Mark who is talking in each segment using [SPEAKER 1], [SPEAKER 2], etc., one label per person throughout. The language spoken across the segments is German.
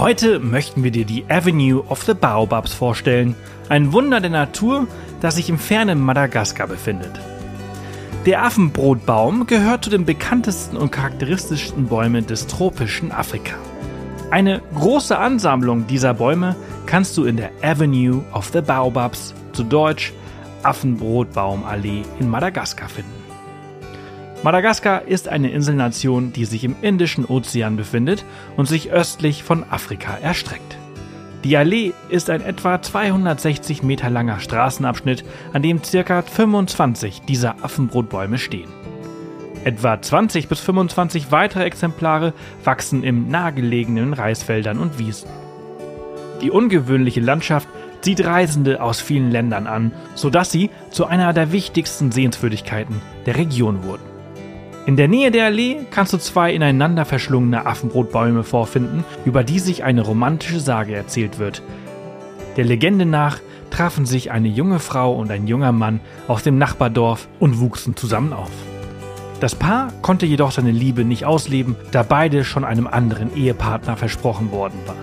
[SPEAKER 1] Heute möchten wir dir die Avenue of the Baobabs vorstellen, ein Wunder der Natur, das sich im fernen Madagaskar befindet. Der Affenbrotbaum gehört zu den bekanntesten und charakteristischsten Bäumen des tropischen Afrika. Eine große Ansammlung dieser Bäume kannst du in der Avenue of the Baobabs, zu Deutsch Affenbrotbaumallee in Madagaskar finden. Madagaskar ist eine Inselnation, die sich im Indischen Ozean befindet und sich östlich von Afrika erstreckt. Die Allee ist ein etwa 260 Meter langer Straßenabschnitt, an dem ca. 25 dieser Affenbrotbäume stehen. Etwa 20 bis 25 weitere Exemplare wachsen im nahegelegenen Reisfeldern und Wiesen. Die ungewöhnliche Landschaft zieht Reisende aus vielen Ländern an, sodass sie zu einer der wichtigsten Sehenswürdigkeiten der Region wurden. In der Nähe der Allee kannst du zwei ineinander verschlungene Affenbrotbäume vorfinden, über die sich eine romantische Sage erzählt wird. Der Legende nach trafen sich eine junge Frau und ein junger Mann aus dem Nachbardorf und wuchsen zusammen auf. Das Paar konnte jedoch seine Liebe nicht ausleben, da beide schon einem anderen Ehepartner versprochen worden waren.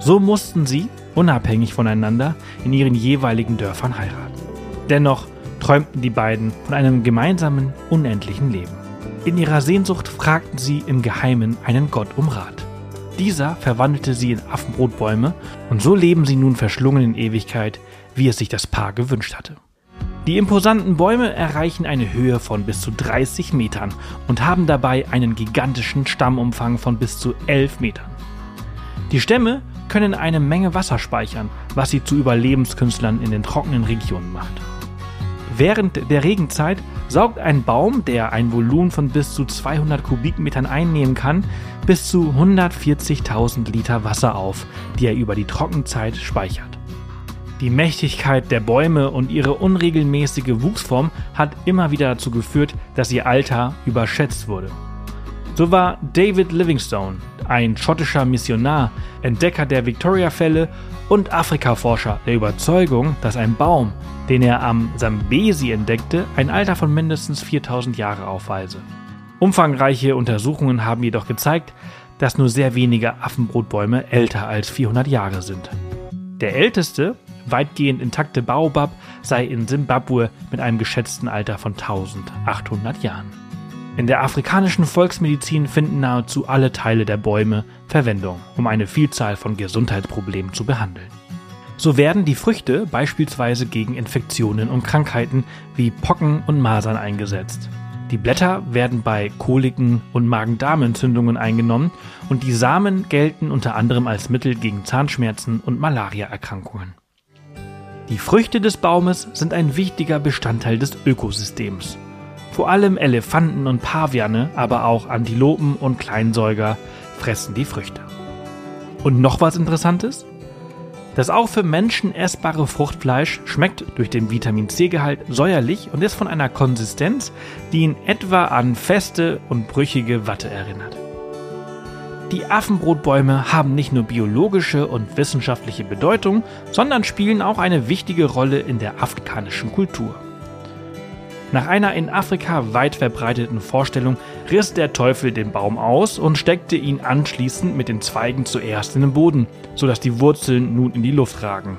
[SPEAKER 1] So mussten sie, unabhängig voneinander, in ihren jeweiligen Dörfern heiraten. Dennoch träumten die beiden von einem gemeinsamen, unendlichen Leben. In ihrer Sehnsucht fragten sie im Geheimen einen Gott um Rat. Dieser verwandelte sie in Affenbrotbäume und so leben sie nun verschlungen in Ewigkeit, wie es sich das Paar gewünscht hatte. Die imposanten Bäume erreichen eine Höhe von bis zu 30 Metern und haben dabei einen gigantischen Stammumfang von bis zu 11 Metern. Die Stämme können eine Menge Wasser speichern, was sie zu Überlebenskünstlern in den trockenen Regionen macht. Während der Regenzeit saugt ein Baum, der ein Volumen von bis zu 200 Kubikmetern einnehmen kann, bis zu 140.000 Liter Wasser auf, die er über die Trockenzeit speichert. Die Mächtigkeit der Bäume und ihre unregelmäßige Wuchsform hat immer wieder dazu geführt, dass ihr Alter überschätzt wurde. So war David Livingstone, ein schottischer Missionar, Entdecker der Victoria-Fälle und Afrikaforscher der Überzeugung, dass ein Baum, den er am Sambesi entdeckte, ein Alter von mindestens 4000 Jahre aufweise. Umfangreiche Untersuchungen haben jedoch gezeigt, dass nur sehr wenige Affenbrotbäume älter als 400 Jahre sind. Der älteste, weitgehend intakte Baobab sei in Simbabwe mit einem geschätzten Alter von 1800 Jahren. In der afrikanischen Volksmedizin finden nahezu alle Teile der Bäume Verwendung, um eine Vielzahl von Gesundheitsproblemen zu behandeln. So werden die Früchte beispielsweise gegen Infektionen und Krankheiten wie Pocken und Masern eingesetzt. Die Blätter werden bei Koliken und Magen-Darm-Entzündungen eingenommen und die Samen gelten unter anderem als Mittel gegen Zahnschmerzen und Malariaerkrankungen. Die Früchte des Baumes sind ein wichtiger Bestandteil des Ökosystems vor allem Elefanten und Paviane, aber auch Antilopen und Kleinsäuger fressen die Früchte. Und noch was Interessantes? Das auch für Menschen essbare Fruchtfleisch schmeckt durch den Vitamin C-Gehalt säuerlich und ist von einer Konsistenz, die in etwa an feste und brüchige Watte erinnert. Die Affenbrotbäume haben nicht nur biologische und wissenschaftliche Bedeutung, sondern spielen auch eine wichtige Rolle in der afrikanischen Kultur. Nach einer in Afrika weit verbreiteten Vorstellung riss der Teufel den Baum aus und steckte ihn anschließend mit den Zweigen zuerst in den Boden, sodass die Wurzeln nun in die Luft ragen.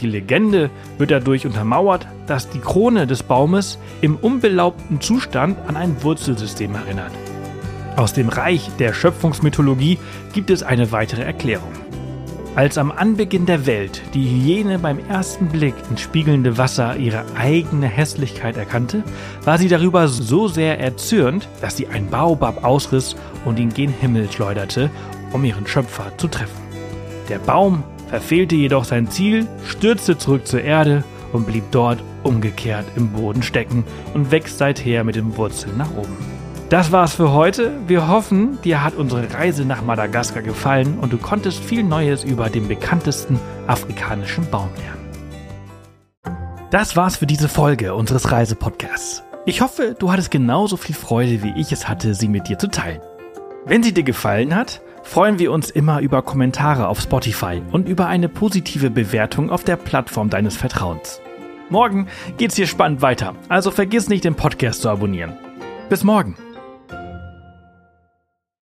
[SPEAKER 1] Die Legende wird dadurch untermauert, dass die Krone des Baumes im unbelaubten Zustand an ein Wurzelsystem erinnert. Aus dem Reich der Schöpfungsmythologie gibt es eine weitere Erklärung. Als am Anbeginn der Welt die Hyäne beim ersten Blick ins spiegelnde Wasser ihre eigene Hässlichkeit erkannte, war sie darüber so sehr erzürnt, dass sie ein Baobab ausriss und ihn gen Himmel schleuderte, um ihren Schöpfer zu treffen. Der Baum verfehlte jedoch sein Ziel, stürzte zurück zur Erde und blieb dort umgekehrt im Boden stecken und wächst seither mit den Wurzeln nach oben. Das war's für heute. Wir hoffen, dir hat unsere Reise nach Madagaskar gefallen und du konntest viel Neues über den bekanntesten afrikanischen Baum lernen. Das war's für diese Folge unseres Reisepodcasts. Ich hoffe, du hattest genauso viel Freude, wie ich es hatte, sie mit dir zu teilen. Wenn sie dir gefallen hat, freuen wir uns immer über Kommentare auf Spotify und über eine positive Bewertung auf der Plattform deines Vertrauens. Morgen geht's hier spannend weiter, also vergiss nicht, den Podcast zu abonnieren. Bis morgen!